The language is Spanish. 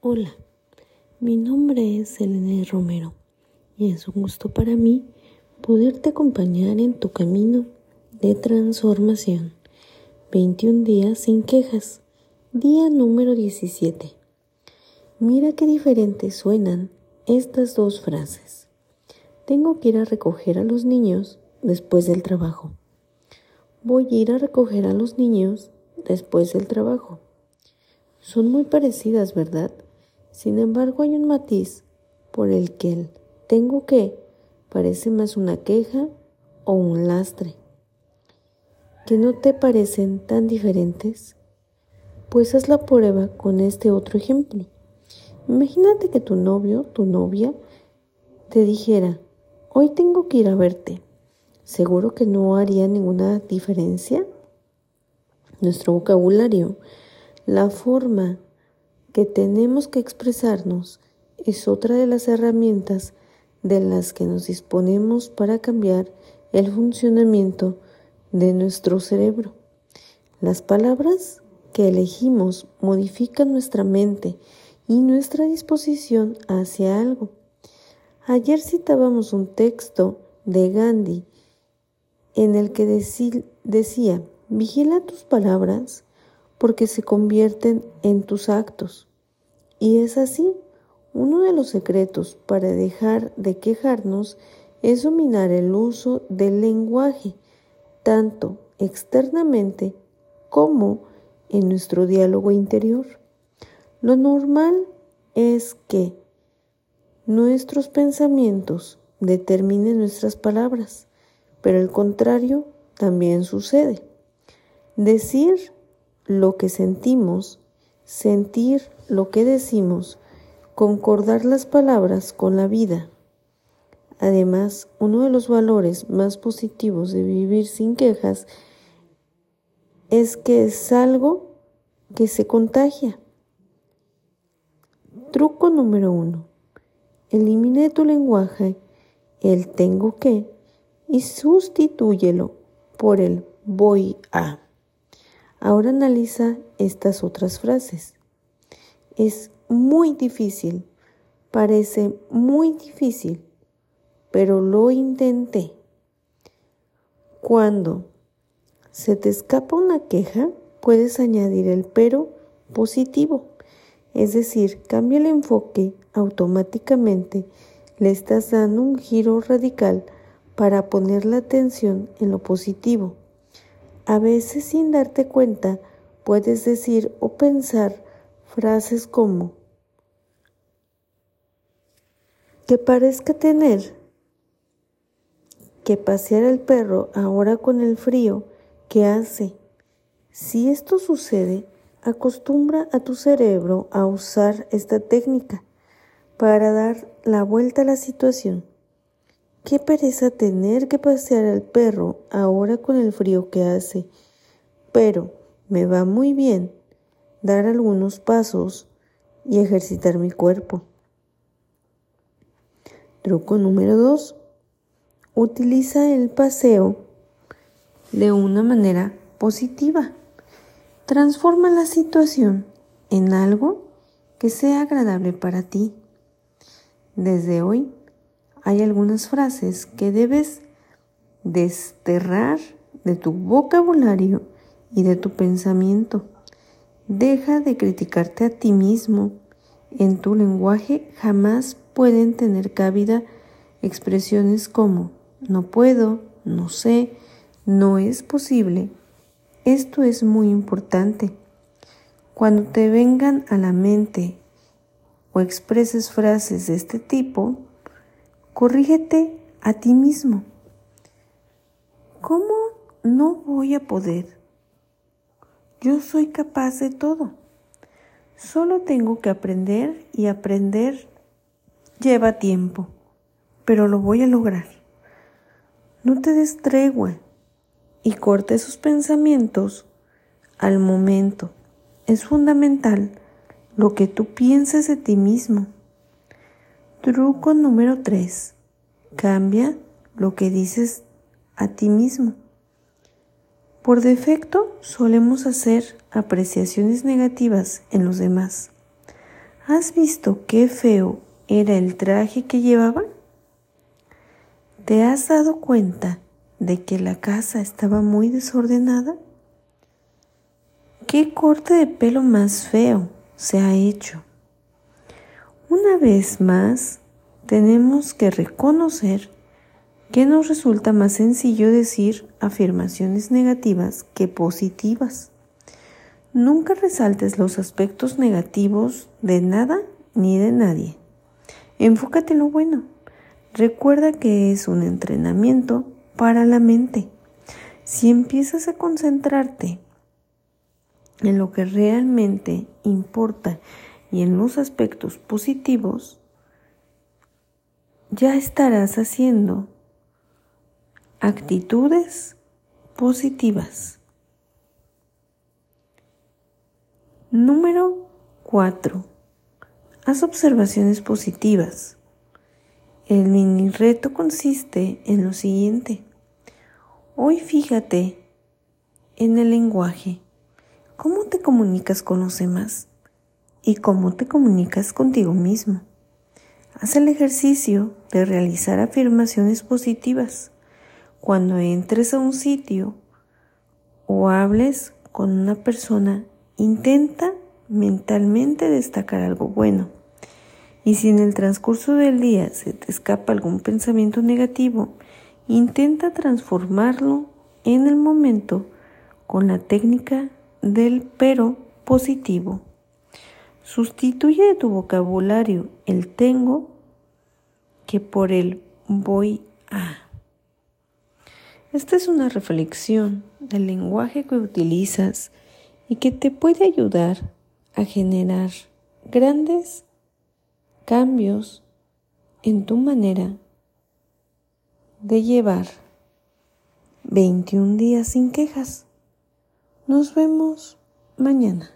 Hola, mi nombre es Elena Romero y es un gusto para mí poderte acompañar en tu camino de transformación. 21 días sin quejas. Día número 17. Mira qué diferentes suenan estas dos frases. Tengo que ir a recoger a los niños después del trabajo. Voy a ir a recoger a los niños después del trabajo. Son muy parecidas, ¿verdad? Sin embargo, hay un matiz por el que el tengo que parece más una queja o un lastre. ¿Que no te parecen tan diferentes? Pues haz la prueba con este otro ejemplo. Imagínate que tu novio, tu novia, te dijera, hoy tengo que ir a verte. ¿Seguro que no haría ninguna diferencia? Nuestro vocabulario, la forma que tenemos que expresarnos es otra de las herramientas de las que nos disponemos para cambiar el funcionamiento de nuestro cerebro. Las palabras que elegimos modifican nuestra mente y nuestra disposición hacia algo. Ayer citábamos un texto de Gandhi en el que decía, vigila tus palabras porque se convierten en tus actos. Y es así, uno de los secretos para dejar de quejarnos es dominar el uso del lenguaje, tanto externamente como en nuestro diálogo interior. Lo normal es que nuestros pensamientos determinen nuestras palabras, pero el contrario también sucede. Decir lo que sentimos, sentir lo que decimos, concordar las palabras con la vida. Además, uno de los valores más positivos de vivir sin quejas es que es algo que se contagia. Truco número uno. Elimine tu lenguaje el tengo que y sustitúyelo por el voy a. Ahora analiza estas otras frases. Es muy difícil, parece muy difícil, pero lo intenté. Cuando se te escapa una queja, puedes añadir el pero positivo, es decir, cambia el enfoque automáticamente, le estás dando un giro radical para poner la atención en lo positivo. A veces sin darte cuenta puedes decir o pensar frases como que parezca tener que pasear el perro ahora con el frío que hace. Si esto sucede, acostumbra a tu cerebro a usar esta técnica para dar la vuelta a la situación. Qué pereza tener que pasear al perro ahora con el frío que hace. Pero me va muy bien dar algunos pasos y ejercitar mi cuerpo. Truco número 2. Utiliza el paseo de una manera positiva. Transforma la situación en algo que sea agradable para ti. Desde hoy hay algunas frases que debes desterrar de tu vocabulario y de tu pensamiento. Deja de criticarte a ti mismo. En tu lenguaje jamás pueden tener cabida expresiones como no puedo, no sé, no es posible. Esto es muy importante. Cuando te vengan a la mente o expreses frases de este tipo, Corrígete a ti mismo. ¿Cómo no voy a poder? Yo soy capaz de todo. Solo tengo que aprender y aprender lleva tiempo, pero lo voy a lograr. No te des tregua y corte esos pensamientos al momento. Es fundamental lo que tú pienses de ti mismo. Truco número 3. Cambia lo que dices a ti mismo. Por defecto solemos hacer apreciaciones negativas en los demás. ¿Has visto qué feo era el traje que llevaba? ¿Te has dado cuenta de que la casa estaba muy desordenada? ¿Qué corte de pelo más feo se ha hecho? Una vez más, tenemos que reconocer que nos resulta más sencillo decir afirmaciones negativas que positivas. Nunca resaltes los aspectos negativos de nada ni de nadie. Enfócate en lo bueno. Recuerda que es un entrenamiento para la mente. Si empiezas a concentrarte en lo que realmente importa y en los aspectos positivos, ya estarás haciendo actitudes positivas. Número 4. Haz observaciones positivas. El mini reto consiste en lo siguiente. Hoy fíjate en el lenguaje. ¿Cómo te comunicas con los demás? ¿Y cómo te comunicas contigo mismo? Haz el ejercicio de realizar afirmaciones positivas cuando entres a un sitio o hables con una persona, intenta mentalmente destacar algo bueno. Y si en el transcurso del día se te escapa algún pensamiento negativo, intenta transformarlo en el momento con la técnica del pero positivo. Sustituye de tu vocabulario el tengo que por el voy a. Esta es una reflexión del lenguaje que utilizas y que te puede ayudar a generar grandes cambios en tu manera de llevar 21 días sin quejas. Nos vemos mañana.